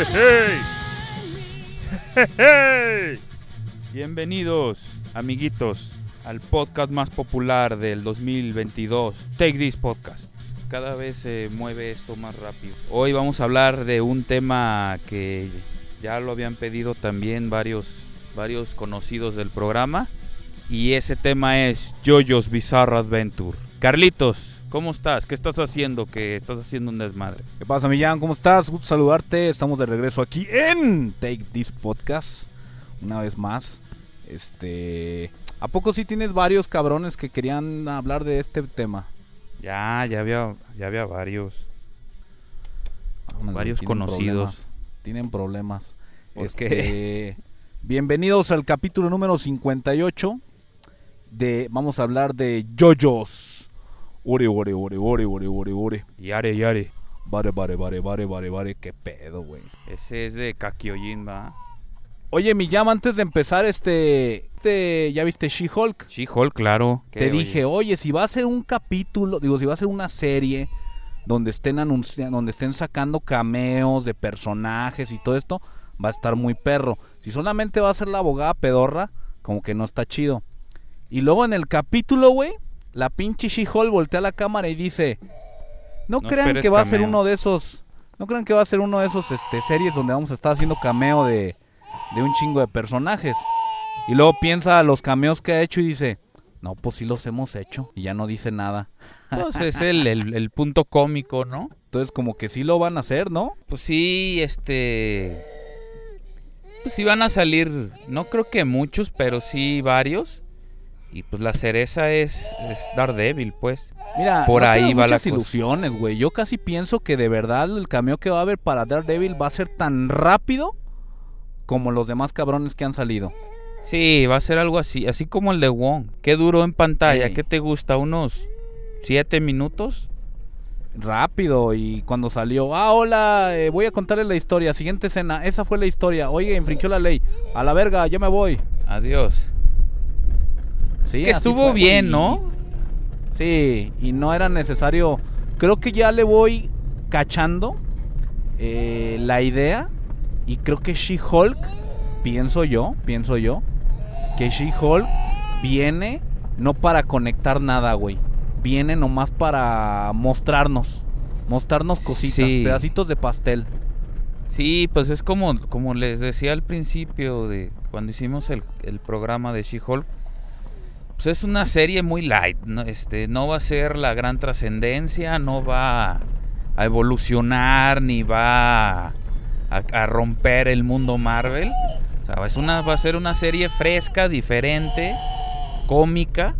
Hey. Bienvenidos, amiguitos, al podcast más popular del 2022, Take This Podcast. Cada vez se mueve esto más rápido. Hoy vamos a hablar de un tema que ya lo habían pedido también varios, varios conocidos del programa. Y ese tema es JoJo's Bizarre Adventure. Carlitos, ¿cómo estás? ¿Qué estás haciendo? Que estás haciendo un desmadre. ¿Qué pasa, Millán? ¿Cómo estás? Gusto saludarte. Estamos de regreso aquí en Take This Podcast. Una vez más. Este. ¿A poco sí tienes varios cabrones que querían hablar de este tema? Ya, ya había, ya había varios. Varios tienen conocidos. problemas, Tienen problemas. ¿Por Este, Bienvenidos al capítulo número 58 de vamos a hablar de JoJo's. Ore, ore, ore, ore, ore, ore, ore. Yare, yare. Vare, vare, vare, vare, vare, vare, qué pedo, güey. Ese es de Kakyoin, va. Oye, mi llama antes de empezar este, este ¿ya viste She-Hulk? She-Hulk, claro. Te dije, oye, si va a ser un capítulo, digo, si va a ser una serie donde estén anunciando, donde estén sacando cameos de personajes y todo esto, va a estar muy perro. Si solamente va a ser la abogada pedorra, como que no está chido. Y luego en el capítulo, güey, la pinche She-Hulk voltea a la cámara y dice, no, No crean que va a ser cameo". uno de esos, no crean que va a ser uno de esos este series donde vamos a estar haciendo cameo de de un chingo de personajes. Y luego piensa los cameos que ha hecho y dice, no, pues sí los hemos hecho. Y ya no dice nada. Pues es el, el- el punto cómico, ¿no? Entonces como que sí lo van a hacer, ¿no? Pues sí, este... Pues sí van a salir, no creo que muchos, pero sí varios. Y pues la cereza es, es Daredevil, pues. Mira, Por no ahí va la muchas cosa. ilusiones, güey. Yo casi pienso que de verdad el cameo que va a haber para Daredevil va a ser tan rápido como los demás cabrones que han salido. Sí, va a ser algo así, así como el de Wong. ¿Qué duró en pantalla? Sí. ¿Qué te gusta? ¿Unos siete minutos? Rápido y cuando salió, ah, hola, eh, voy a contarles la historia, siguiente escena, esa fue la historia, oye, infringió la ley, a la verga, ya me voy. Adiós. Sí, que estuvo bien, y- ¿no? Sí, y no era necesario. Creo que ya le voy cachando eh, la idea. Y creo que She-Hulk, pienso yo, pienso yo, que She-Hulk viene no para conectar nada, güey. Viene nomás para mostrarnos. Mostrarnos cositas, Sí. pedacitos de pastel. Sí, pues es como, como les decía al principio de cuando hicimos el, el programa de She-Hulk. Pues es una serie muy light, ¿no? Este, no va a ser la gran trascendencia, no va a evolucionar, ni va a, a romper el mundo Marvel. O sea, es una, va a ser una serie fresca, diferente, cómica.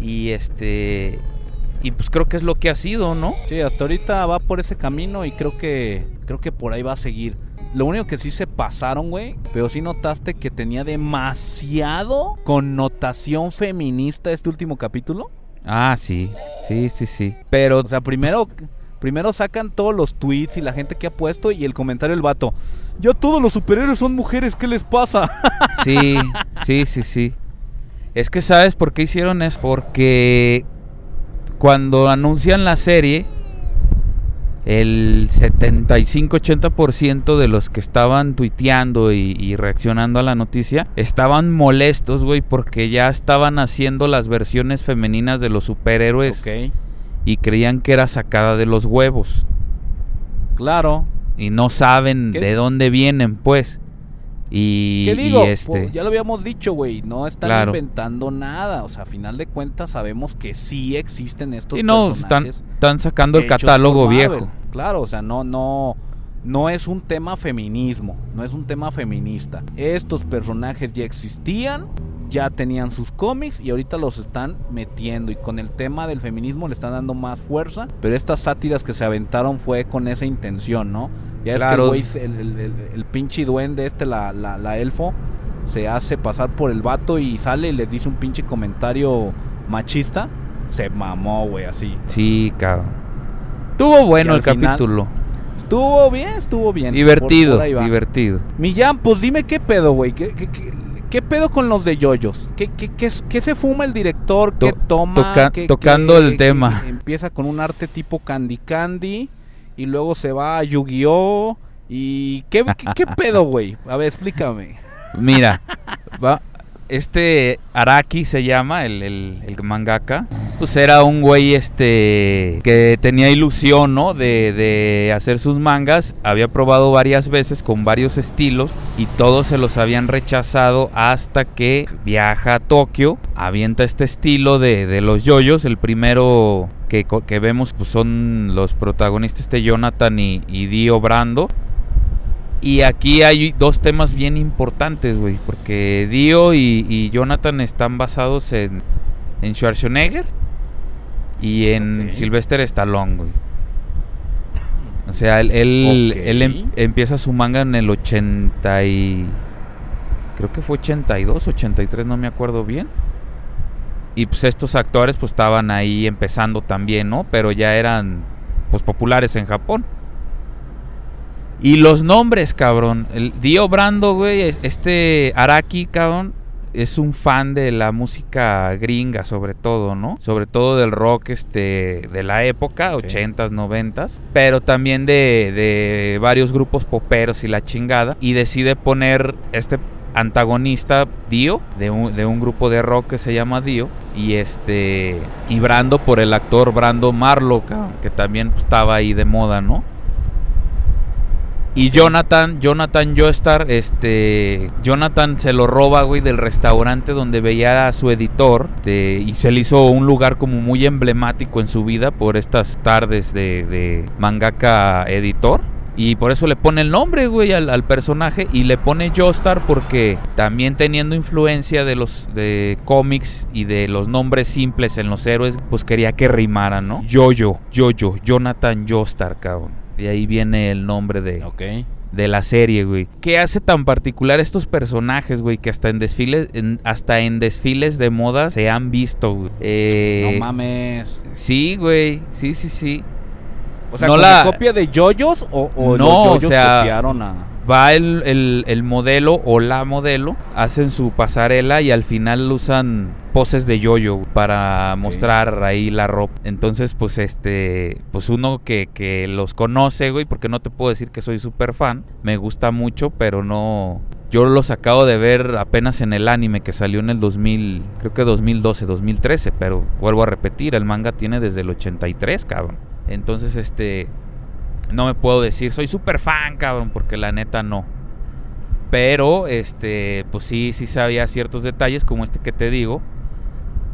Y este. Y pues creo que es lo que ha sido, ¿no? Sí, hasta ahorita va por ese camino y creo que creo que por ahí va a seguir. Lo único que sí se pasaron, güey, pero sí notaste que tenía demasiado connotación feminista este último capítulo. Ah, sí, sí, sí, sí. Pero, O sea, primero primero sacan todos los tweets y la gente que ha puesto y el comentario del vato. Ya todos los superhéroes son mujeres, ¿qué les pasa? sí, sí, sí, sí. Es que sabes por qué hicieron eso. Porque cuando anuncian la serie, el 75-80% de los que estaban tuiteando y, y reaccionando a la noticia estaban molestos, güey, porque ya estaban haciendo las versiones femeninas de los superhéroes Ok. y creían que era sacada de los huevos. Claro. Y no saben ¿Qué? de dónde vienen, pues. Y, ¿Qué y digo? este. Pues, ya lo habíamos dicho, güey. No están Claro. inventando nada. O sea, a final de cuentas sabemos que sí existen estos y no, están, personajes están sacando el catálogo viejo. Claro, o sea, no, no, no es un tema feminismo, no es un tema feminista. Estos personajes ya existían, ya tenían sus cómics y ahorita los están metiendo. Y con el tema del feminismo le están dando más fuerza. Pero estas sátiras que se aventaron fue con esa intención, ¿no? Ya es que el, se- el, el, pinche duende este, la, la, la elfo, se hace pasar por el vato y sale y les dice un pinche comentario machista. Se mamó, güey, así. Sí, cabrón. Estuvo bueno el final- capítulo. Estuvo bien, estuvo bien. Divertido, Por- por divertido. Millán, pues dime qué pedo, güey. ¿Qué, qué, qué- qué pedo con los de yoyos? ¿Qué, qué, qué, qué se fuma el director? ¿Qué To- toma? toca- ¿Qué- tocando el tema. Empieza con un arte tipo Candy Candy y luego se va a Yu-Gi-Oh! ¿Y qué, qué, qué pedo, güey? A ver, explícame. Mira, va, este Araki se llama, el, el, el mangaka. Pues era un güey este que tenía ilusión, ¿no? De, de hacer sus mangas. Había probado varias veces con varios estilos y todos se los habían rechazado hasta que viaja a Tokio, avienta este estilo de, de los yoyos. El primero que, que vemos pues, son los protagonistas, este Jonathan y, y Dio Brando. Y aquí hay dos temas bien importantes, güey, porque Dio y, y Jonathan están basados en, en Schwarzenegger y en Ok. Sylvester Stallone, güey. O sea, él, él, él em- empieza su manga en el 80 y... Creo que fue 82, 83, no me acuerdo bien. Y pues estos actores pues estaban ahí empezando también, ¿no? Pero ya eran pues populares en Japón. Y los nombres, cabrón. El Dio Brando, güey, es- este Araki, cabrón, es un fan de la música gringa, sobre todo, ¿no? Sobre todo del rock este de la época, Ok. 80s, 90s, pero también de, de varios grupos poperos y la chingada. Y decide poner este antagonista Dio de un, de un grupo de rock que se llama Dio y este y Brando por el actor Brando Marlowe que también pues, estaba ahí de moda no y Jonathan, Jonathan Joestar, este, Jonathan se lo roba, güey, del restaurante donde veía a su editor y se le hizo un lugar como muy emblemático en su vida por estas tardes de, de mangaka editor. Y por eso le pone el nombre, güey, al, al personaje y le pone Joestar porque también teniendo influencia de los de cómics y de los nombres simples en los héroes, pues quería que rimaran, ¿no? Jojo, Jojo, Jonathan Joestar, cabrón. De ahí viene el nombre de, de la serie, güey. ¿Qué hace tan particular estos personajes, güey? Que hasta en desfiles, en- hasta en desfiles de moda se han visto, güey. Eh, no mames. Sí, güey. Sí, sí, sí. O sea, no ¿con la- copia de yoyos o, o No, los o yoyos sea, copiaron a... Va el, el- el modelo o la modelo, hacen su pasarela y al final usan poses de yoyo para mostrar ahí la ropa. Entonces, pues este, pues uno que, que los conoce, güey, porque no te puedo decir que soy súper fan, me gusta mucho, pero no... Yo los acabo de ver apenas en el anime que salió en el 2000, creo que 2012, 2013, pero vuelvo a repetir, el manga tiene desde el 83, cabrón. Entonces, este, no me puedo decir, soy súper fan, cabrón, porque la neta no. Pero, este, pues sí, sí sabía ciertos detalles, como este que te digo,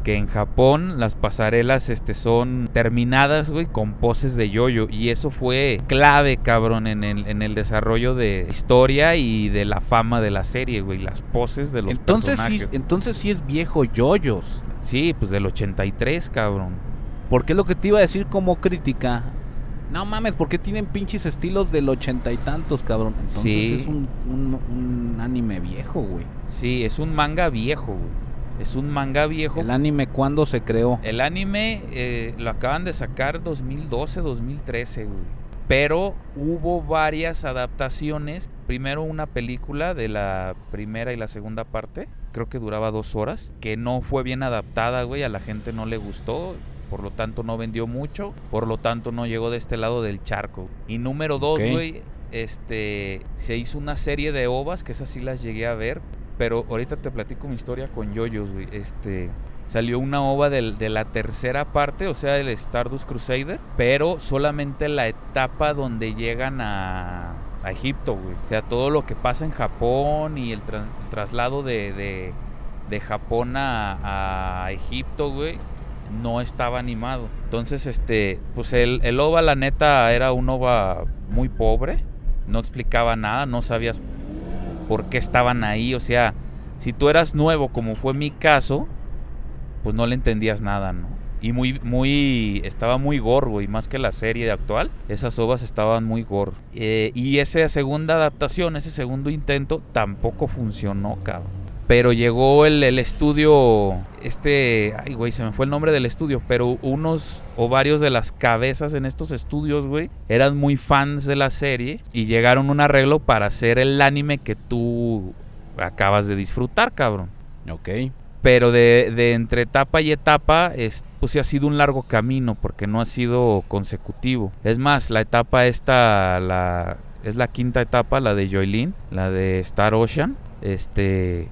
que en Japón las pasarelas, este, son terminadas, güey, con poses de yoyo. Y eso fue clave, cabrón, en el, en el desarrollo de historia y de la fama de la serie, güey, las poses de los Entonces sí, personajes. entonces sí es viejo yoyos. Sí, pues del 83, cabrón. Porque es lo que te iba a decir como crítica. No mames, ¿por qué tienen pinches estilos del ochenta y tantos, cabrón? Entonces Sí. es un, un- un anime viejo, güey. Sí, es un manga viejo, güey. Es un manga viejo. ¿El anime cuándo se creó? El anime eh, lo acaban de sacar 2012, 2013, güey. Pero hubo varias adaptaciones. Primero una película de la primera y la segunda parte. Creo que duraba dos horas. Que no fue bien adaptada, güey. A la gente no le gustó. Por lo tanto no vendió mucho, por lo tanto no llegó de este lado del charco. Y número dos, güey, este, se hizo una serie de ovas, que esas sí las llegué a ver, pero ahorita te platico mi historia con yoyos, güey. Este, salió una ova del- de la tercera parte, o sea, el Stardust Crusader, pero solamente la etapa donde llegan a, a Egipto, güey. O sea, todo lo que pasa en Japón y el, tras- el traslado de, de, de Japón a, a Egipto, güey, no estaba animado. Entonces, este, pues el, el OVA, la neta, era un OVA muy pobre. No explicaba nada, no sabías por qué estaban ahí. O sea, si tú eras nuevo, como fue mi caso, pues no le entendías nada, ¿no? Y muy, muy, estaba muy gore, güey, más que la serie actual. Esas ovas estaban muy gore. Eh, y esa segunda adaptación, ese segundo intento, tampoco funcionó, cabrón. Pero llegó el, el estudio, este, ay, güey, se me fue el nombre del estudio, pero unos o varios de las cabezas en estos estudios, güey, eran muy fans de la serie y llegaron a un arreglo para hacer el anime que tú acabas de disfrutar, cabrón. Ok. Pero de, de entre etapa y etapa, es, pues sí ha sido un largo camino porque no ha sido consecutivo. Es más, la etapa esta, la, es la quinta etapa, la de Joylin, la de Star Ocean. Este,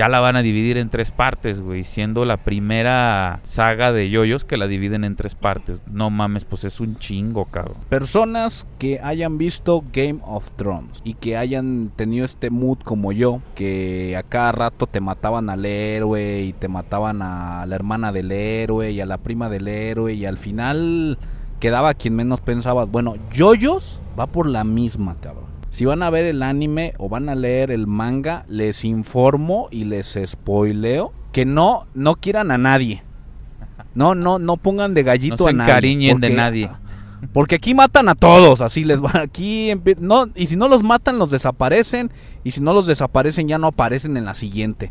ya la van a dividir en tres partes, güey, siendo la primera saga de yoyos que la dividen en tres partes. No mames, pues es un chingo, cabrón. Personas que hayan visto Game of Thrones y que hayan tenido este mood como yo, que a cada rato te mataban al héroe y te mataban a la hermana del héroe y a la prima del héroe y al final quedaba quien menos pensabas. Bueno, Yoyos va por la misma, cabrón. Si van a ver el anime o van a leer el manga, les informo y les spoileo que no no quieran a nadie. No, no, no pongan de gallito No se a nadie. encariñen de porque- nadie. porque aquí matan a todos, así les va. Aquí no y si no los matan los desaparecen y si no los desaparecen ya no aparecen en la siguiente.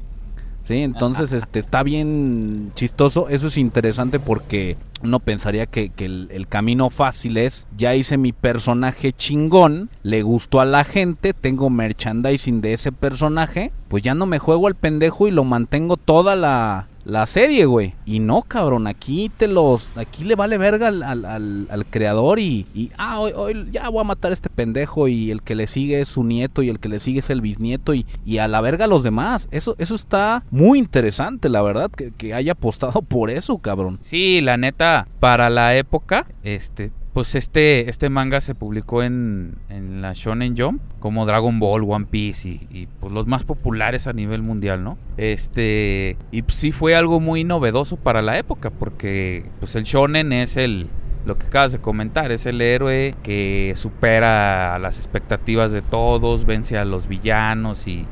Sí, entonces este está bien chistoso. Eso es interesante porque uno pensaría que, que el, el camino fácil es ya hice mi personaje chingón, le gustó a la gente, tengo merchandising de ese personaje, pues ya no me juego al pendejo y lo mantengo toda la, la serie, güey. Y no, cabrón, aquí te los, aquí le vale verga al, al- al- creador y, y, ah, hoy, hoy ya voy a matar a este pendejo y el que le sigue es su nieto y el que le sigue es el bisnieto y, y a la verga a los demás. Eso, eso está muy interesante, la verdad, que, que haya apostado por eso, cabrón. Sí, la neta, para la época, este, pues este, este manga se publicó en, en la Shonen Jump, como Dragon Ball, One Piece y, pues los más populares a nivel mundial, ¿no? Este, y pues, sí fue algo muy novedoso para la época, porque pues el Shonen es el, lo que acabas de comentar, es el héroe que supera las expectativas de todos, vence a los villanos y,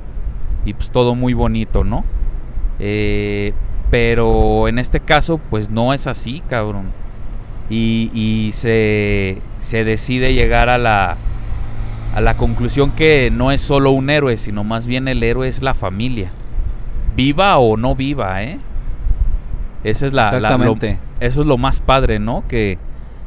y pues todo muy bonito, ¿no? Eh, pero en este caso, pues no es así, cabrón. Y, y se, se decide llegar a la, a la conclusión que no es solo un héroe, sino más bien el héroe es la familia. Viva o no viva, ¿eh? Esa es la, la- lo- Exactamente. eso es lo más padre, ¿no? Que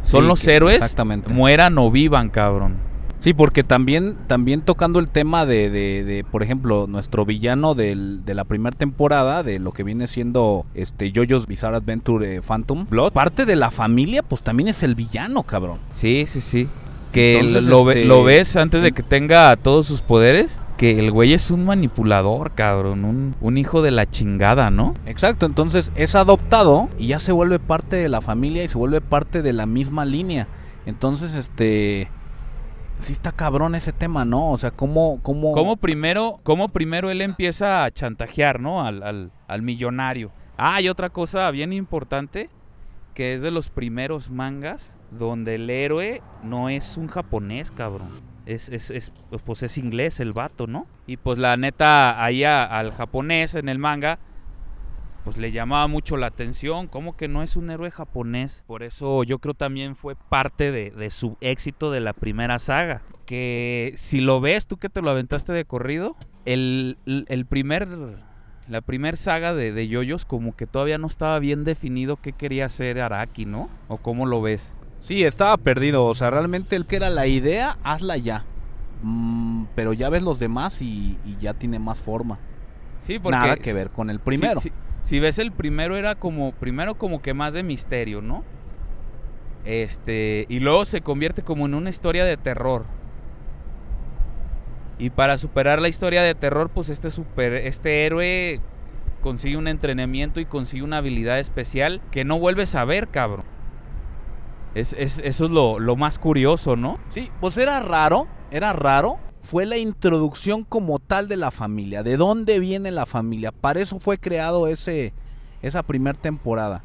son Sí, los que- héroes, exactamente. mueran o vivan, cabrón. Sí, porque también, también tocando el tema de, de, de, por ejemplo, nuestro villano del- de la primera temporada, de lo que viene siendo este JoJo's Bizarre Adventure eh, Phantom Blood, parte de la familia, pues también es el villano, cabrón. Sí, sí, sí. Que Entonces, lo, ve- este, lo ves antes de que tenga todos sus poderes. Que el güey es un manipulador, cabrón. Un, un hijo de la chingada, ¿no? Exacto, entonces es adoptado y ya se vuelve parte de la familia y se vuelve parte de la misma línea. Entonces, este... Sí está cabrón ese tema, ¿no? O sea, ¿cómo... cómo... Como primero, como primero él empieza a chantajear, ¿no? Al, al- millonario. Ah, y otra cosa bien importante, que es de los primeros mangas donde el héroe no es un japonés, cabrón. Es, es, es- pues es inglés el vato, ¿no? Y pues la neta, ahí al japonés en el manga, pues le llamaba mucho la atención, como que no es un héroe japonés. Por eso yo creo también fue parte de, de su éxito de la primera saga. Que si lo ves, tú que te lo aventaste de corrido, el, el primer, la primer saga de, de Yoyos como que todavía no estaba bien definido qué quería hacer Araki, ¿no? ¿O cómo lo ves? Sí, estaba perdido. O sea, realmente el que era la idea, hazla ya. Mm, pero ya ves los demás y, y ya tiene más forma. Sí, porque Nada que ver con el primero. Sí, sí, si ves el primero era como, primero como que más de misterio, ¿no? Este, y luego se convierte como en una historia de terror. Y para superar la historia de terror, pues este super, este héroe consigue un entrenamiento y consigue una habilidad especial que no vuelves a ver, cabrón. Es, es- eso es lo, lo más curioso, ¿no? Sí, pues era raro, era raro. Fue la introducción como tal de la familia. ¿De dónde viene la familia? Para eso fue creado ese, esa primera temporada.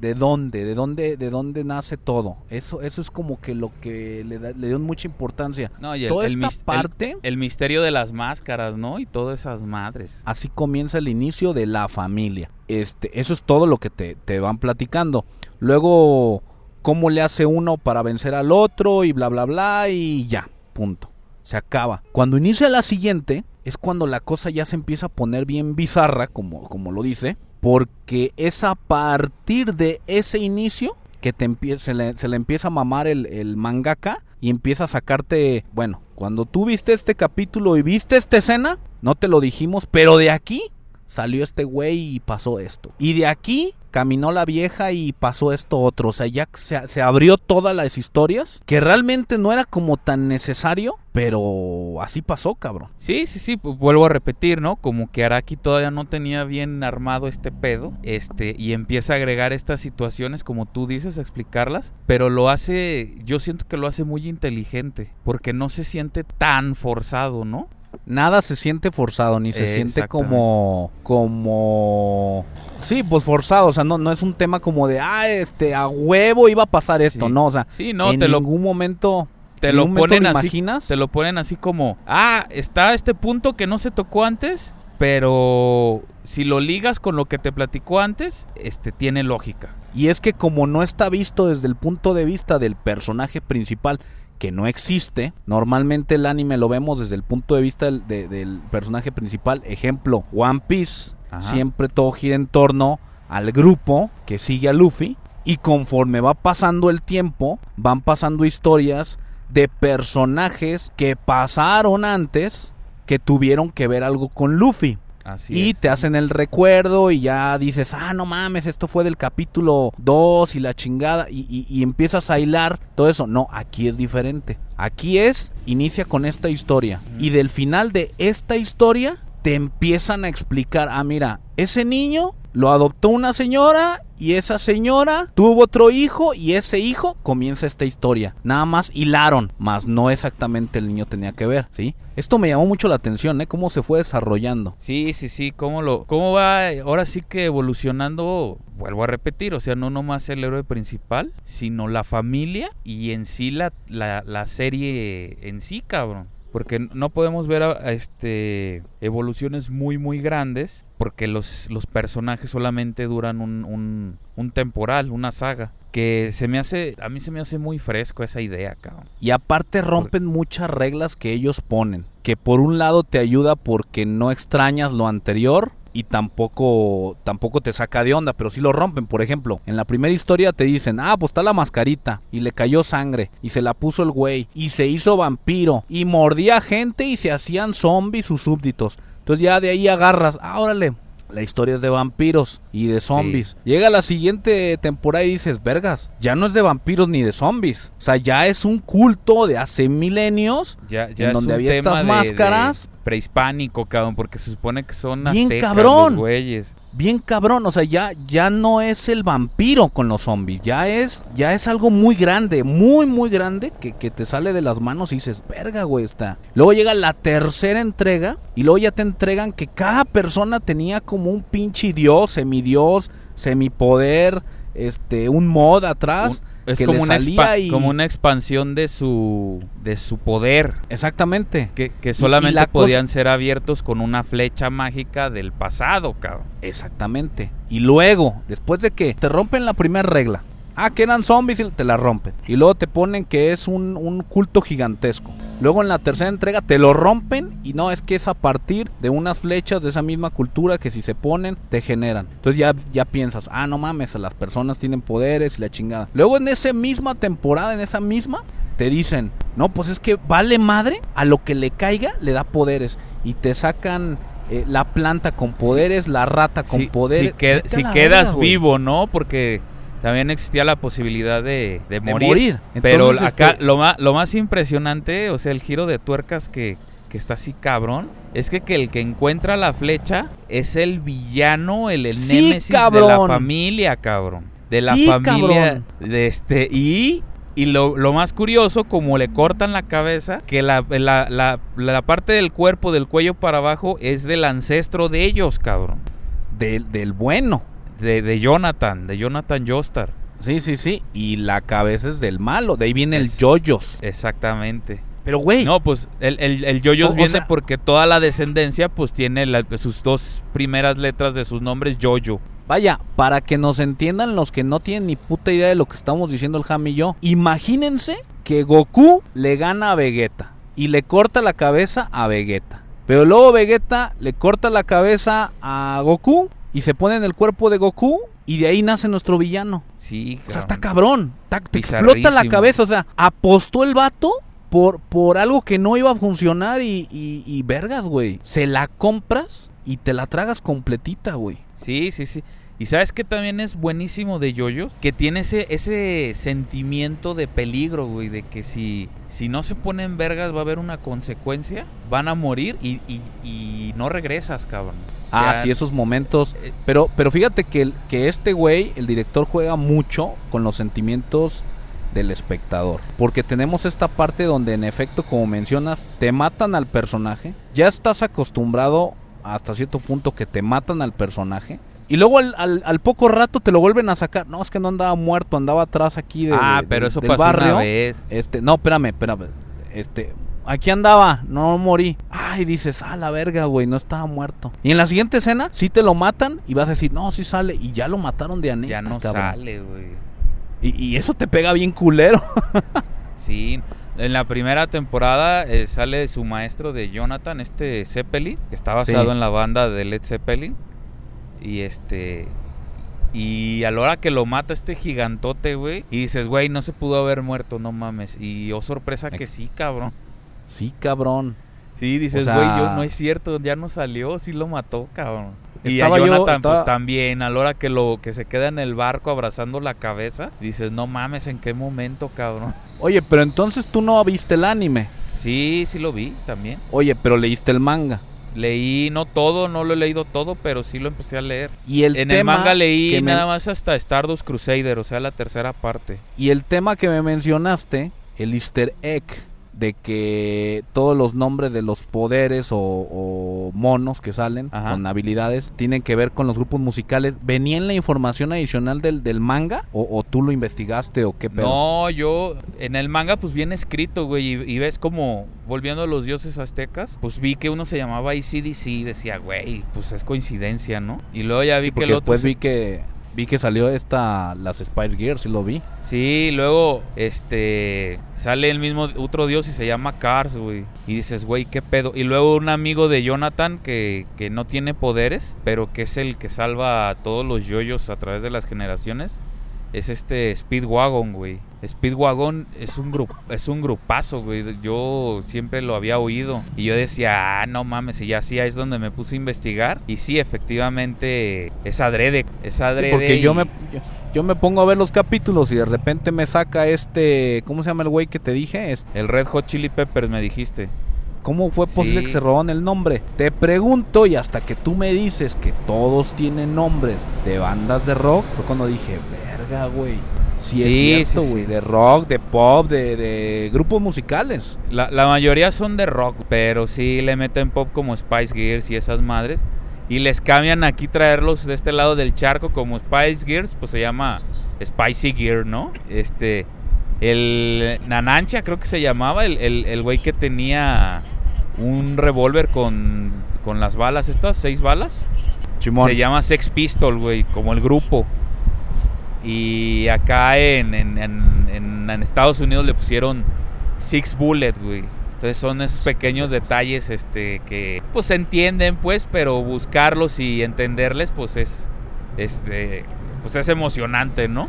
¿De dónde? ¿De dónde, de dónde nace todo? Eso, eso es como que lo que le, da- le dio mucha importancia. No, y el, Toda el esta mis- el- parte- el misterio de las máscaras, ¿no? Y todas esas madres. Así comienza el inicio de la familia. Este, eso es todo lo que te, te van platicando. Luego, cómo le hace uno para vencer al otro y bla, bla, bla y ya, punto. Se acaba. Cuando inicia la siguiente, es cuando la cosa ya se empieza a poner bien bizarra, como, como lo dice, porque es a partir de ese inicio que te se, le, se le empieza a mamar el, el mangaka y empieza a sacarte, bueno, cuando tú viste este capítulo y viste esta escena, no te lo dijimos, pero de aquí salió este güey y pasó esto. Y de aquí caminó la vieja y pasó esto otro. O sea, ya se, se abrió todas las historias, que realmente no era como tan necesario, pero así pasó, cabrón. Sí, sí, sí, vuelvo a repetir, ¿no? Como que Araki todavía no tenía bien armado este pedo, este, y empieza a agregar estas situaciones, como tú dices, a explicarlas, pero lo hace, yo siento que lo hace muy inteligente, porque no se siente tan forzado, ¿no? Nada se siente forzado, ni se siente como. como. Sí, pues forzado. O sea, no, no es un tema como de, ah, este, a huevo iba a pasar esto. Sí. No, o sea, Sí, no, en te lo, ningún momento. te lo ponen así, imaginas? te lo ponen así como, ah, está este punto que no se tocó antes, pero si lo ligas con lo que te platicó antes, este, tiene lógica. Y es que como no está visto desde el punto de vista del personaje principal, que no existe, normalmente el anime lo vemos desde el punto de vista del, de- del personaje principal. Ejemplo, One Piece, Ajá. siempre todo gira en torno al grupo que sigue a Luffy. Y conforme va pasando el tiempo, van pasando historias de personajes que pasaron antes que tuvieron que ver algo con Luffy. Así Y es. te hacen el recuerdo y ya dices, ah, no mames, esto fue del capítulo 2 y la chingada. Y, y- y empiezas a hilar todo eso. No, aquí es diferente. Aquí es, inicia con esta historia. Y del final de esta historia te empiezan a explicar, ah, mira, ese niño lo adoptó una señora y esa señora tuvo otro hijo y ese hijo comienza esta historia. Nada más hilaron, más no exactamente el niño tenía que ver, ¿sí? Esto me llamó mucho la atención, ¿eh? Cómo se fue desarrollando. Sí, sí, sí, cómo lo cómo va ahora sí que evolucionando, vuelvo a repetir, o sea, no nomás el héroe principal, sino la familia y en sí la, la, la serie en sí, cabrón. Porque no podemos ver a- este evoluciones muy muy grandes porque los, los personajes solamente duran un, un, un temporal, una saga. Que se me hace, a mí se me hace muy fresco esa idea, cabrón. Y aparte rompen muchas reglas que ellos ponen. Que por un lado te ayuda porque no extrañas lo anterior y tampoco tampoco te saca de onda, pero sí lo rompen. Por ejemplo, en la primera historia te dicen, ah, pues está la mascarita y le cayó sangre y se la puso el güey y se hizo vampiro y mordía gente y se hacían zombies sus súbditos. Entonces ya de ahí agarras, ah, órale. La historia es de vampiros y de zombies. Llega la siguiente temporada y dices, vergas, ya no es de vampiros ni de zombies. O sea, ya es un culto de hace milenios Ya, ya En donde había estas de- máscaras. de prehispánico, cabrón, porque se supone que son Bien aztecas cabrón. los güeyes. Bien cabrón, o sea, ya, ya no es el vampiro con los zombies, ya es, ya es algo muy grande, muy, muy grande, que, que te sale de las manos y dices, verga, güey, está. Luego llega la tercera entrega, y luego ya te entregan que cada persona tenía como un pinche dios, semidios, semipoder, este, un mod atrás. Es que como una, salía expa- y- como una expansión de su de su poder Exactamente. que, que solamente cosa- podían ser abiertos con una flecha mágica del pasado, cabrón. Exactamente. Y luego, después de que te rompen la primera regla, ah, que eran zombies y te la rompen. Y luego te ponen que es un, un culto gigantesco. Luego en la tercera entrega te lo rompen y no, es que es a partir de unas flechas de esa misma cultura que si se ponen te generan. Entonces ya, ya piensas, ah, no mames, las personas tienen poderes y la chingada. Luego en esa misma temporada, en esa misma, te dicen, no, pues es que vale madre, a lo que le caiga le da poderes. Y te sacan eh, la planta con poderes, la rata con poderes. si, que- quedas vivo, ¿no? Porque también existía la posibilidad de, de De morir. morir. Pero Entonces, acá este, lo, más, lo más impresionante, o sea, el giro de tuercas que, que está así cabrón, es que, que el que encuentra la flecha es el villano, el, el Sí, némesis de la familia, cabrón. De la Sí, familia. cabrón. De este, y y lo, lo más curioso, como le cortan la cabeza, que la, la, la- la parte del cuerpo, del cuello para abajo, es del ancestro de ellos, cabrón. del, del bueno. De, de Jonathan, de Jonathan Joestar. Sí, sí, sí. Y la cabeza es del malo. De ahí viene el yoyos. Exactamente. Pero, güey. No, pues el, el, el yoyos o viene sea- porque toda la descendencia pues tiene la- sus dos primeras letras de sus nombres yoyo. Vaya, para que nos entiendan los que no tienen ni puta idea de lo que estamos diciendo el Ham y yo. Imagínense que Goku le gana a Vegeta y le corta la cabeza a Vegeta. Pero luego Vegeta le corta la cabeza a Goku y se pone en el cuerpo de Goku y de ahí nace nuestro villano. Sí, O sea, está cabrón. Está- te explota la cabeza. O sea, apostó el vato por, por algo que no iba a funcionar y, y, y vergas, güey. Se la compras y te la tragas completita, güey. Sí, sí, sí. Y sabes que también es buenísimo de yoyos, que tiene ese, ese sentimiento de peligro, güey, de que si, si no se ponen vergas va a haber una consecuencia, van a morir y, y- y no regresas, cabrón. O Ah, sí, esos momentos. eh, Pero, pero fíjate que, el- que este güey, el director, juega mucho con los sentimientos del espectador. Porque tenemos esta parte donde, en efecto, como mencionas, te matan al personaje. Ya estás acostumbrado hasta cierto punto que te matan al personaje. Y luego al, al- al poco rato te lo vuelven a sacar. No, es que no andaba muerto, andaba atrás aquí de, ah, de- pero eso del pasó barrio. una vez. Este, no, espérame, espérame. Este, aquí andaba, no morí. Ay, dices, ah, la verga, güey, no estaba muerto. Y en la siguiente escena, sí te lo matan y vas a decir, no, sí sale. Y ya lo mataron de aneta, ya no cabrón. sale, güey. Y, y eso te pega bien culero. Sí, en la primera temporada eh, sale su maestro de Jonathan, este Zeppelin, que está basado Sí. en la banda de Led Zeppelin. Y este. Y a la hora que lo mata este gigantote, güey. Y dices, güey, no se pudo haber muerto, no mames. Y oh, sorpresa que sí, cabrón. sí, cabrón. Sí, dices, sea- güey, yo no es cierto, ya no salió, sí lo mató, cabrón. Y a yo- Jonathan, estaba- pues también, a la hora que lo que se queda en el barco abrazando la cabeza, dices, no mames, ¿en qué momento, cabrón? Oye, pero entonces tú no viste el anime. Sí, sí lo vi también. Oye, pero leíste el manga. Leí, no todo, no lo he leído todo, pero sí lo empecé a leer. Y el en el manga leí que me- nada más hasta Stardust Crusader, o sea, la tercera parte. Y el tema que me mencionaste, el easter egg, de que todos los nombres de los poderes o, o monos que salen Ajá. con habilidades tienen que ver con los grupos musicales. ¿Venía en la información adicional del, del manga? O, o tú lo investigaste o qué pedo? No, yo en el manga pues bien escrito, güey, y, y ves como volviendo a los dioses aztecas, pues vi que uno se llamaba ICDC y decía, güey, pues es coincidencia, ¿no? Y luego ya vi Sí, que el otro después se- vi que vi que salió esta las Spice Girls, sí lo vi. Sí, luego este sale el mismo otro dios y se llama Cars, güey. Y dices, güey, qué pedo. Y luego un amigo de Jonathan que, que no tiene poderes, pero que es el que salva a todos los yoyos a través de las generaciones. Es este Speedwagon, güey. Speedwagon es un grupo, es un grupazo, güey. Yo siempre lo había oído y yo decía, ah, no mames, y ya sí, ahí es donde me puse a investigar y sí, efectivamente es adrede, es Sí, adrede. porque yo me yo, me pongo a ver los capítulos y de repente me saca este, ¿cómo se llama el güey que te dije? Es- el Red Hot Chili Peppers me dijiste. ¿Cómo fue posible Sí. que se robaron el nombre? Te pregunto y hasta que tú me dices que todos tienen nombres de bandas de rock, fue cuando dije, güey. Sí, Sí, es cierto, sí. De rock, de pop, de, de grupos musicales. La, la mayoría son de rock, pero sí le meten pop como Spice Girls y esas madres. Y les cambian aquí traerlos de este lado del charco como Spice Girls, pues se llama Spicy Gear, ¿no? Este, el Nanancha creo que se llamaba, el, el, el güey que tenía un revólver con, con las balas estas, seis balas. Chimón. Se llama Sex Pistol, güey, como el grupo. Y acá en, en, en- Estados Unidos le pusieron Six Bullet, güey. Entonces son esos pequeños detalles este, que pues se entienden, pues, pero buscarlos y entenderles, pues es, este, pues es emocionante, ¿no?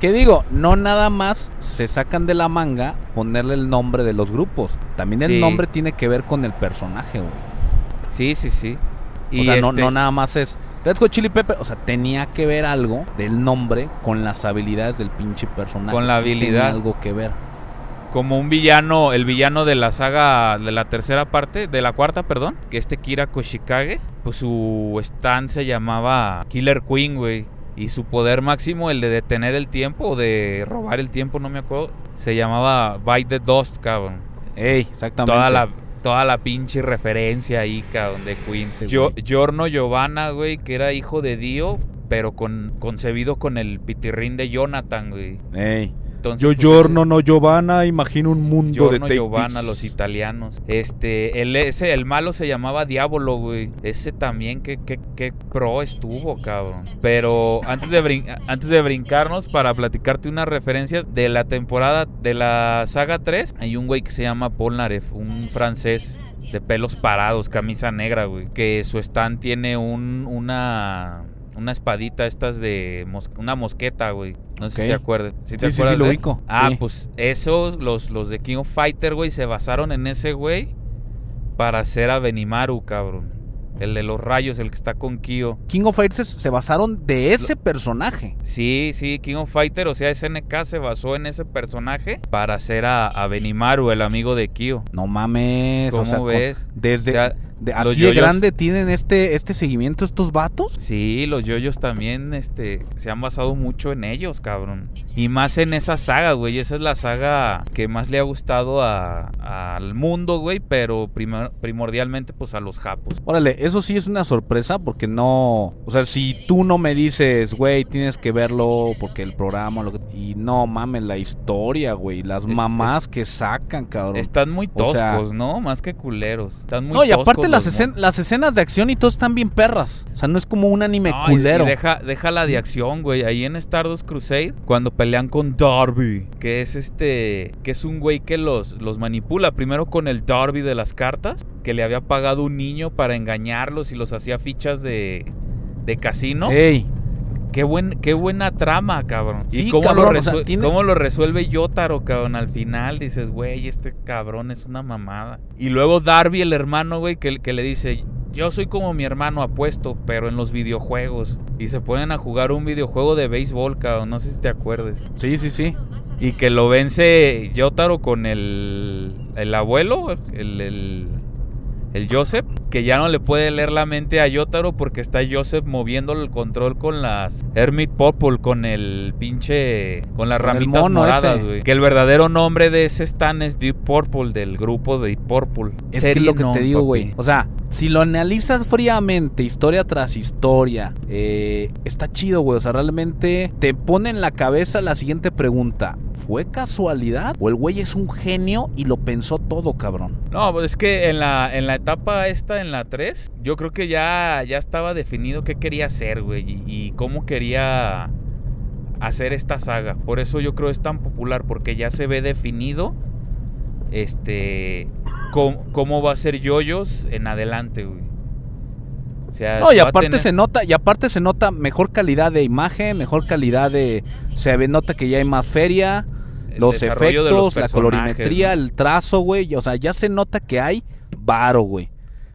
¿Qué digo? No nada más se sacan de la manga ponerle el nombre de los grupos. También el Sí. nombre tiene que ver con el personaje, güey. Sí, sí, sí. o sea, no, no nada más es Red Hot Chili Pepper, o sea, tenía que ver algo del nombre con las habilidades del pinche personaje. Con la habilidad. Tenía algo que ver. Como un villano, el villano de la saga de la tercera parte, de la cuarta, perdón, que este Kira Koshikage, pues su stand se llamaba Killer Queen, güey. Y su poder máximo, el de detener el tiempo o de robar el tiempo, no me acuerdo, se llamaba Bite the Dust, cabrón. Ey, exactamente. Toda la, toda la pinche referencia ahí, cabrón, de Queen. Yo, Giorno Giovanna, güey, que era hijo de Dio, pero con, concebido con el pitirrín de Jonathan, güey. Ey. Entonces, Yo, Giorno, no Giovanna, imagino un mundo Giorno, de Giovanna, los italianos. Este, el, ese, el malo se llamaba Diablo, güey. Ese también, que, que, pro estuvo, cabrón. Pero antes de, antes de brincarnos, para platicarte unas referencias de la temporada de la saga 3, hay un güey que se llama Polnareff, un francés de pelos parados, camisa negra, güey. Que su stand tiene un, una una espadita estas de una mosqueta, güey. No sé si te acuerdas. ¿Sí te acuerdas lo ubico. Ah, pues esos, los, los de King of Fighter, güey, se basaron en ese güey para hacer a Benimaru, cabrón. El de los rayos, el que está con Kyo. King of Fighters se basaron de ese personaje. Sí, sí, King of Fighter, o sea, SNK se basó en ese personaje para hacer a, Benimaru, el amigo de Kyo. No mames. ¿Cómo ves? desde, de, así de grande tienen este, este seguimiento estos vatos. Sí, los yoyos también este, se han basado mucho en ellos, cabrón. Y más en esa saga, güey. Esa es la saga que más le ha gustado al mundo, güey. Pero primordialmente, pues a los japos. Órale, eso sí es una sorpresa porque no. O sea, si tú no me dices, güey, tienes que verlo porque el programa. Lo y no mames, la historia, güey. Las mamás que sacan, cabrón. Están muy toscos, ¿no? Más que culeros. Están muy No, y aparte las, escenas de acción y todo están bien perras. O sea, no es como un anime culero. deja, deja la de acción, güey. Ahí en Stardust Crusade, cuando pelean con Darby, que es este, que es un güey que los, los manipula. Primero con el Darby de las cartas, que le había pagado un niño para engañarlos y los hacía fichas de, de casino. Ey. Qué, buen, qué buena trama, cabrón. ¿Y cómo, lo cómo, lo resuelve Yotaro, cabrón? Al final dices, güey, este cabrón es una mamada. Y luego Darby, el hermano, güey, que, que le dice, yo soy como mi hermano apuesto, pero en los videojuegos. Y se ponen a jugar un videojuego de béisbol, cabrón. No sé si te acuerdes. Sí, sí, sí. Y que lo vence Yotaro con el, el abuelo, el, el el Joseph, que ya no le puede leer la mente a Yotaro porque está Joseph moviendo el control con las Hermit Purple, con el pinche. con las ramitas moradas, güey. Que el verdadero nombre de ese stand es Deep Purple, del grupo de Deep Purple. Es que lo que te digo, güey. O sea, si lo analizas fríamente, historia tras historia, eh, está chido, güey. O sea, realmente te pone en la cabeza la siguiente pregunta. ¿Fue casualidad? ¿O el güey es un genio y lo pensó todo, cabrón? No, pues es que en la, en la etapa esta, en la 3, yo creo que ya, ya estaba definido qué quería hacer, güey. Y, cómo quería hacer esta saga. Por eso yo creo es tan popular, porque ya se ve definido este cómo, va a ser Yoyos en adelante, güey. Sea, no, y aparte se nota, y aparte se nota mejor calidad de imagen, mejor calidad de. Se nota que ya hay más feria, los efectos, la colorimetría, el trazo, güey. O sea, ya se nota que hay varo, güey.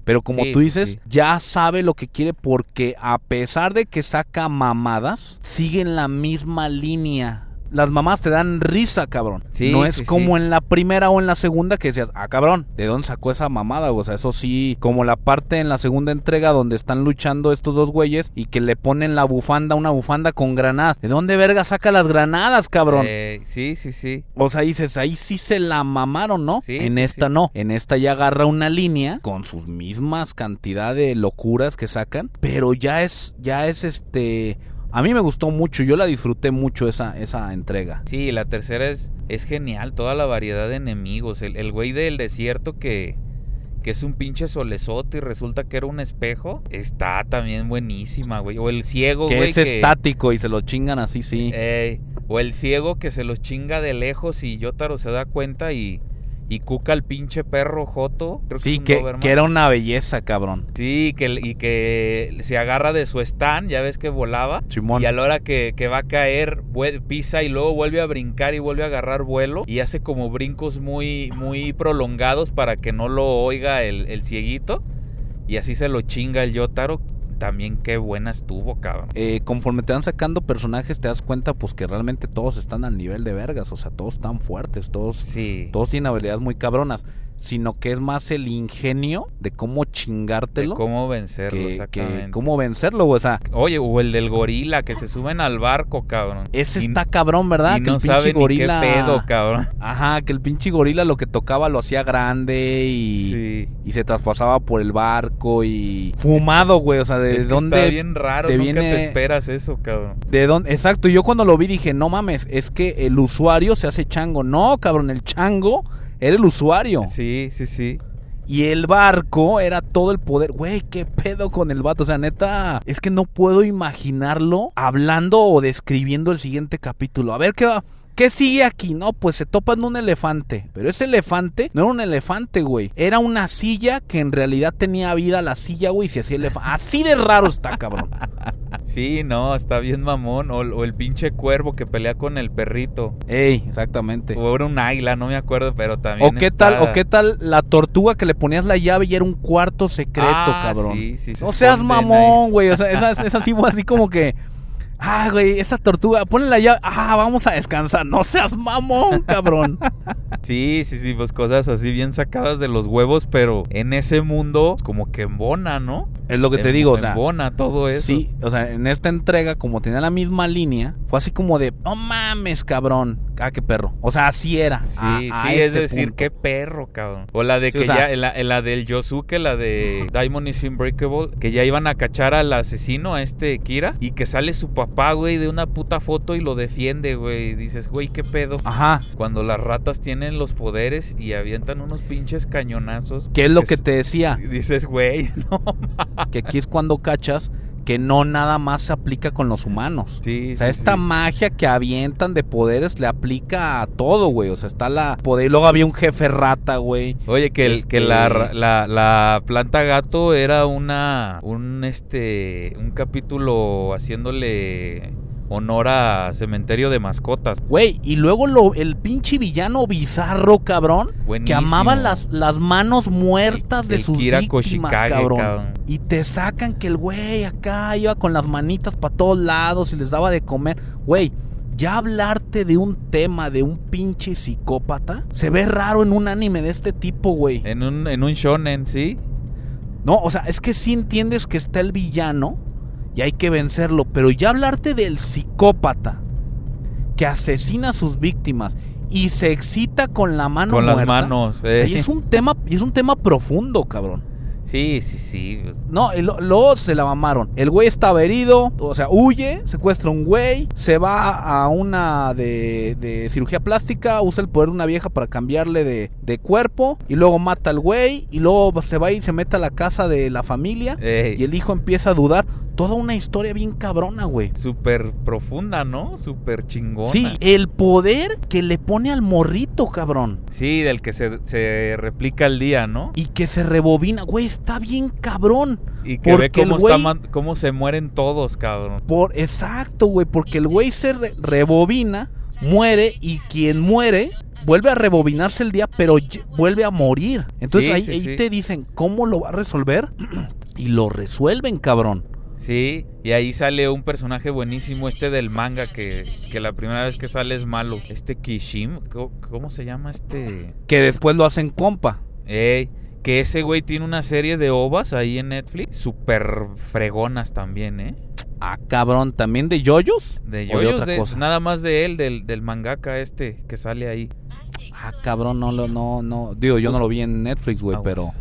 Pero como tú dices, ya sabe lo que quiere porque a pesar de que saca mamadas, sigue en la misma línea las mamás te dan risa, cabrón. no es como en la primera o en la segunda que decías, ah, cabrón, ¿de dónde sacó esa mamada? O sea, eso sí, como la parte en la segunda entrega donde están luchando estos dos güeyes y que le ponen la bufanda, una bufanda con granadas. ¿De dónde verga saca las granadas, cabrón? Eh, sí, sí, sí. O sea, dices, ahí sí se la mamaron, ¿no? en esta no. En esta ya agarra una línea con sus mismas cantidad de locuras que sacan, pero ya es, ya es este a mí me gustó mucho, yo la disfruté mucho esa, esa entrega. Sí, la tercera es, es genial, toda la variedad de enemigos. El, el güey del desierto que, que es un pinche solezote y resulta que era un espejo, está también buenísima, güey. O el ciego, que güey. Es estático y se lo chingan así, sí. o el ciego que se los chinga de lejos y Yotaro se da cuenta y y Cuca el pinche perro Joto. sí, que, que, era una belleza, cabrón. Sí, que, y que se agarra de su stand, ya ves que volaba. Y a la hora que, va a caer, pisa y luego vuelve a brincar y vuelve a agarrar vuelo. Y hace como brincos muy, muy prolongados para que no lo oiga el, el cieguito. Y así se lo chinga el Yotaro. También qué buena estuvo, cabrón. Eh, conforme te van sacando personajes, te das cuenta pues que realmente todos están al nivel de vergas. O sea, todos están fuertes, todos, Sí. todos tienen habilidades muy cabronas. Sino que es más el ingenio de cómo De chingártelo cómo vencerlo, que, exactamente. que cómo vencerlo. güey. O sea, Oye, o el del gorila que se suben al barco, cabrón. ese Y- está cabrón, ¿verdad? Y que no el pinche sabe gorila. ni qué pedo, cabrón. Ajá, que el pinche gorila lo que tocaba lo hacía grande y. Sí. Y se traspasaba por el barco y. Fumado, güey. O sea, ¿de es que dónde. está bien raro, te nunca viene- te esperas eso, cabrón. ¿De dónde? Exacto, yo cuando lo vi dije, no mames, es que el usuario se hace chango. No, cabrón, el chango era el usuario. Sí, sí, sí. Y el barco era todo el poder. Güey, qué pedo con el vato. O sea, neta, es que no puedo imaginarlo hablando o describiendo el siguiente capítulo. A ver qué va. ¿Qué sigue aquí? No, pues se topan un elefante. Pero ese elefante no era un elefante, güey. Era una silla que en realidad tenía vida la silla, güey, se hacía elefante. Así de raro está, cabrón. Sí, no, está bien mamón. O, o el pinche cuervo que pelea con el perrito. Ey, exactamente. O era un águila, no me acuerdo, pero también. O qué tal, o qué tal la tortuga que le ponías la llave y era un cuarto secreto, Ah, cabrón. sí, sí, se no seas mamón, güey. O sea, esa, esa sí fue así como que. Ah, güey, esa tortuga, ponle la llave. Ah, vamos a descansar. No seas mamón, cabrón. Sí, sí, sí, pues cosas así bien sacadas de los huevos, pero en ese mundo como que embona, ¿no? Es lo que te Em- digo, o sea. Embona todo eso. Sí, o sea, en esta entrega, como tenía la misma línea, fue así como de, no mames, cabrón. Ah, qué perro. O sea, así era. Sí, a- sí, a es este decir, punto. qué perro, cabrón. O la de Sí, que o sea- ya, la, la del Yosuke, la de Diamond is Unbreakable, que ya iban a cachar al asesino, a este Kira, y que sale su papá, güey, de una puta foto y lo defiende, güey. Dices, güey, qué pedo. Ajá. Cuando las ratas tienen los poderes y avientan unos pinches cañonazos. ¿Qué es lo que te decía? Dices, güey, no. Que aquí es cuando cachas que no nada más se aplica con los humanos. Sí, O sea, sí, esta sí. magia que avientan de poderes le aplica a todo, güey. O sea, está la poder. y Luego había un jefe rata, güey. Oye, que, el, que Este- la, ra- la, la planta gato era una. Un este. Un capítulo haciéndole honor a Cementerio de Mascotas. Güey, y luego lo, el pinche villano bizarro, cabrón. Que amaba las, las manos muertas El- de el sus Kira víctimas, cabrón. Y te sacan que el güey acá iba con las manitas para todos lados y les daba de comer. Güey, ya hablarte de un tema de un pinche psicópata se ve raro en un anime de este tipo, güey. En un, en un shonen, ¿sí? No, o sea, es que sí entiendes que está el villano y hay que vencerlo, pero ya hablarte del psicópata que asesina a sus víctimas y se excita con la mano Con las manos, o sea, eh. y es un tema y es un tema profundo, cabrón. Sí, sí, sí. pues, No, y lo- luego se la mamaron. El güey estaba herido, o sea, huye, secuestra a un güey, se va a una de, de cirugía plástica, usa el poder de una vieja para cambiarle de, de cuerpo, y luego mata al güey, y luego se va y se mete a la casa de la familia, Ey. y el hijo empieza a dudar. Toda una historia bien cabrona, güey. Súper profunda, ¿no? Súper chingona. Sí, el poder que le pone al morrito, cabrón. Sí, del que se, se replica el día, ¿no? Y que se rebobina, güey, está bien cabrón. Y que ve cómo, güey- está cómo se mueren todos, cabrón. Por, exacto, güey, porque el güey se re- rebobina, muere y quien muere vuelve a rebobinarse el día, pero vuelve a morir. Entonces Sí, ahí, sí, ahí sí. te dicen cómo lo va a resolver y lo resuelven, cabrón. Sí, y ahí sale un personaje buenísimo, este del manga, que, que la primera vez que sale es malo. Este Kishim, ¿cómo, cómo se llama este? Que después lo hacen compa. Ey, que ese güey tiene una serie de ovas ahí en Netflix, súper fregonas también, ¿eh? Ah, cabrón, también de yoyos. De ¿O de yoyos, otra de- cosa? nada más de él, del, del mangaka este que sale ahí. Ah, cabrón, no lo, no, no. Digo, yo no lo vi en Netflix, güey, pero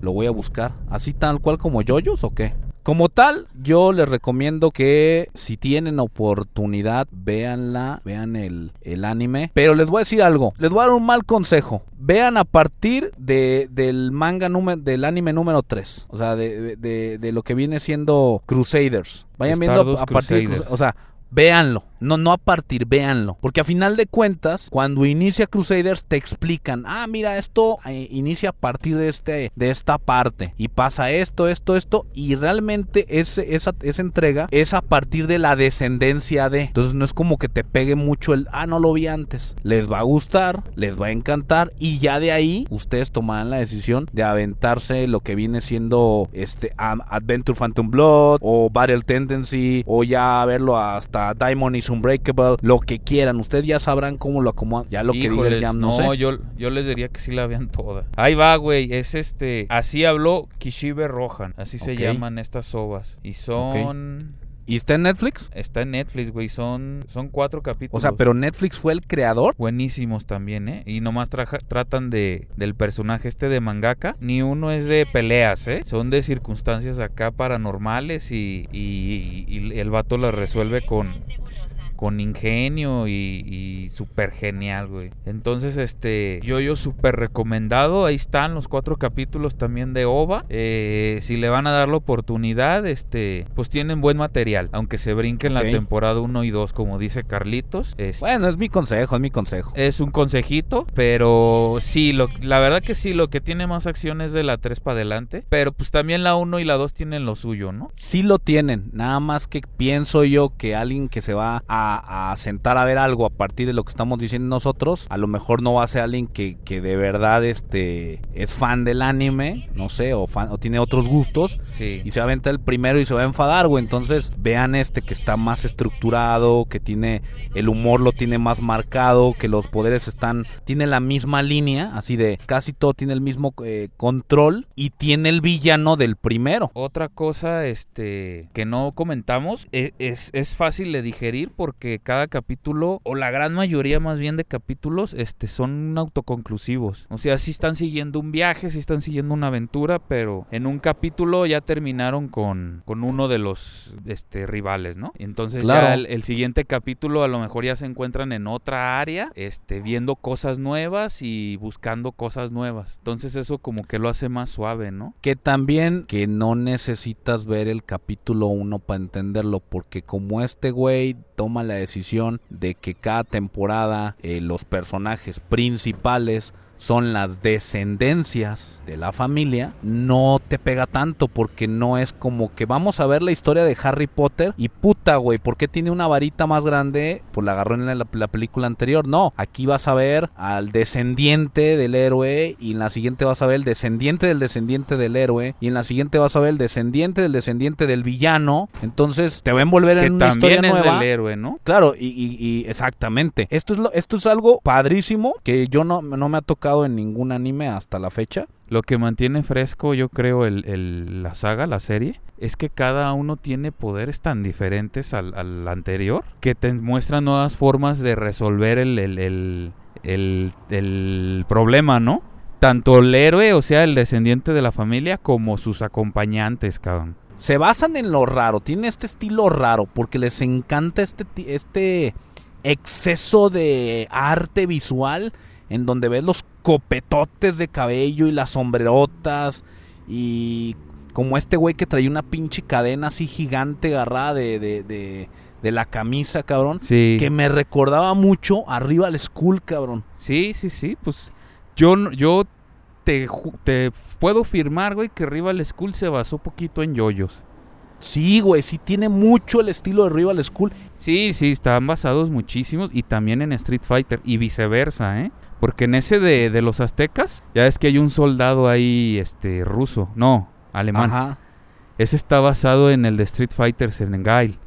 lo voy a buscar. ¿Así tal cual como yoyos o qué? Como tal, yo les recomiendo que si tienen oportunidad, véanla, vean el, el anime. Pero les voy a decir algo, les voy a dar un mal consejo. Vean a partir de, del manga número, del anime número 3. O sea, de, de- de- de lo que viene siendo Crusaders. Vayan viendo a partir de Crusaders. Crus- O sea, véanlo. No, no a partir, véanlo. Porque a final de cuentas, cuando inicia Crusaders te explican, ah, mira, esto eh, inicia a partir de, este, de esta parte. Y pasa esto, esto, esto. Y realmente esa, esa entrega es a partir de la descendencia de. Entonces no es como que te pegue mucho el, ah, no lo vi antes. Les va a gustar, les va a encantar. Y ya de ahí ustedes tomarán la decisión de aventarse lo que viene siendo este Adventure Phantom Blood o Battle Tendency o ya verlo hasta Diamond is Unbreakable, lo que quieran. Ustedes ya sabrán cómo lo acomodan. Ya lo que diga el Jam, no, sé. Yo, yo les diría que sí la vean toda. Ahí va, güey. Es este. Así habló Kishibe Rohan. Así se llaman estas sobas. Y son. ¿Y está en Netflix? Está en Netflix, güey. Son, son cuatro capítulos. O sea, pero Netflix fue el creador. Buenísimos también, ¿eh? Y nomás tratan de del personaje este de mangaka. Ni uno es de peleas, ¿eh? Son de circunstancias acá paranormales y, y, y el vato las resuelve con con ingenio y, súper genial, güey. Entonces, este, yo, yo súper recomendado. Ahí están los cuatro capítulos también de OVA. Eh, si le van a dar la oportunidad, este, pues tienen buen material. Aunque se brinquen la temporada 1 y 2, como dice Carlitos. bueno, es mi consejo, es mi consejo. Es un consejito, pero sí, lo, la verdad que sí, lo que tiene más acción es de la 3 para adelante. Pero pues también la 1 y la 2 tienen lo suyo, ¿no? Sí lo tienen. Nada más que pienso yo que alguien que se va a a, sentar a ver algo a partir de lo que estamos diciendo nosotros, a lo mejor no va a ser alguien que, que de verdad este, es fan del anime, no sé, o, fan, o tiene otros gustos, y se va a aventar el primero y se va a enfadar, güey. Entonces vean este que está más estructurado, que tiene el humor lo tiene más marcado, que los poderes están, tiene la misma línea, así de casi todo tiene el mismo eh, control y tiene el villano del primero. Otra cosa este que no comentamos e, es, es fácil de digerir porque que cada capítulo, o la gran mayoría más bien de capítulos, este, son autoconclusivos. O sea, sí están siguiendo un viaje, sí están siguiendo una aventura, pero en un capítulo ya terminaron con, con uno de los este, rivales, ¿no? Entonces ya el, siguiente capítulo a lo mejor ya se encuentran en otra área, este, viendo cosas nuevas y buscando cosas nuevas. Entonces eso como que lo hace más suave, ¿no? Que también que no necesitas ver el capítulo 1 para entenderlo, porque como este güey toma la decisión de que cada temporada eh, los personajes principales son las descendencias de la familia, no te pega tanto porque no es como que vamos a ver la historia de Harry Potter y puta, güey, ¿por qué tiene una varita más grande? Pues la agarró en la, película anterior. No, aquí vas a ver al descendiente del héroe y en la siguiente vas a ver el descendiente del descendiente del héroe y en la siguiente vas a ver el descendiente del descendiente del villano. Entonces te va a envolver en una historia es nueva. Del héroe, ¿no? Claro, y, exactamente. Esto es, lo, esto es algo padrísimo que yo no, no me ha tocado en ningún anime hasta la fecha. Lo que mantiene fresco, yo creo, el, la saga, la serie, es que cada uno tiene poderes tan diferentes al, anterior que te muestran nuevas formas de resolver el, el, el problema, ¿no? Tanto el héroe, o sea, el descendiente de la familia, como sus acompañantes, cabrón se basan en lo raro, tiene este estilo raro porque les encanta este, este exceso de arte visual en donde ves los copetotes de cabello y las sombrerotas y como este güey que traía una pinche cadena así gigante agarrada de, de, de, la camisa, cabrón. Sí. Que me recordaba mucho arriba al School, cabrón. Sí, sí, sí, pues yo, yo te, te puedo firmar, güey, que Rival School se basó poquito en yoyos. Sí, güey, sí tiene mucho el estilo de Rival School. Sí, sí, están basados muchísimos y también en Street Fighter y viceversa, ¿eh? Porque en ese de, de los aztecas, ya es que hay un soldado ahí, este, ruso, no, alemán. Ajá. Ese está basado en el de Street Fighter, en Gail.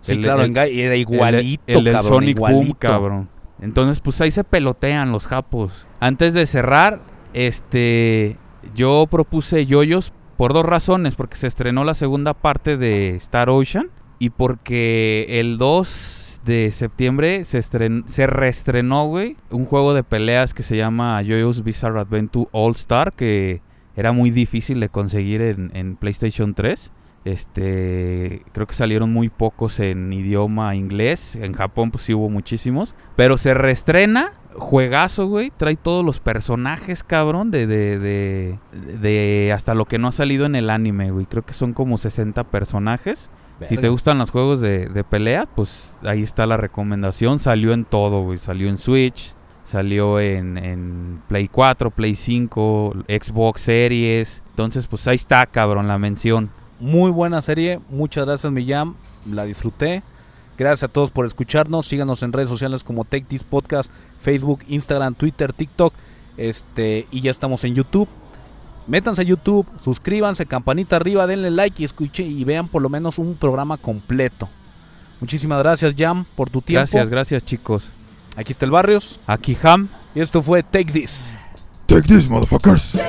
Sí, claro, en Gail era igualito, El, el Sonic Boom, cabrón. Entonces, pues ahí se pelotean los japos. Antes de cerrar, este, yo propuse yoyos por dos razones, porque se estrenó la segunda parte de Star Ocean y porque el 2 de septiembre se, se reestrenó, güey, un juego de peleas que se llama Jojo's Bizarre Adventure All Star, que era muy difícil de conseguir en, PlayStation 3. Este, creo que salieron muy pocos en idioma inglés. En Japón, pues sí hubo muchísimos. Pero se reestrena juegazo, güey. Trae todos los personajes, cabrón, de, de, de, de, hasta lo que no ha salido en el anime, güey. Creo que son como 60 personajes. Si te gustan los juegos de, de pelea, pues ahí está la recomendación. Salió en todo, güey. Salió en Switch, salió en, en Play 4, Play 5, Xbox Series. Entonces, pues ahí está, cabrón, la mención. Muy buena serie, muchas gracias Millán, la disfruté. Gracias a todos por escucharnos. Síganos en redes sociales como Take This Podcast, Facebook, Instagram, Twitter, TikTok. Este, y ya estamos en YouTube. Métanse a YouTube, suscríbanse, campanita arriba, denle like y escuchen y vean por lo menos un programa completo. Muchísimas gracias, Jam, por tu tiempo. Gracias, gracias, chicos. Aquí está el Barrios. Aquí Ham. Y esto fue Take This. Take this, motherfuckers.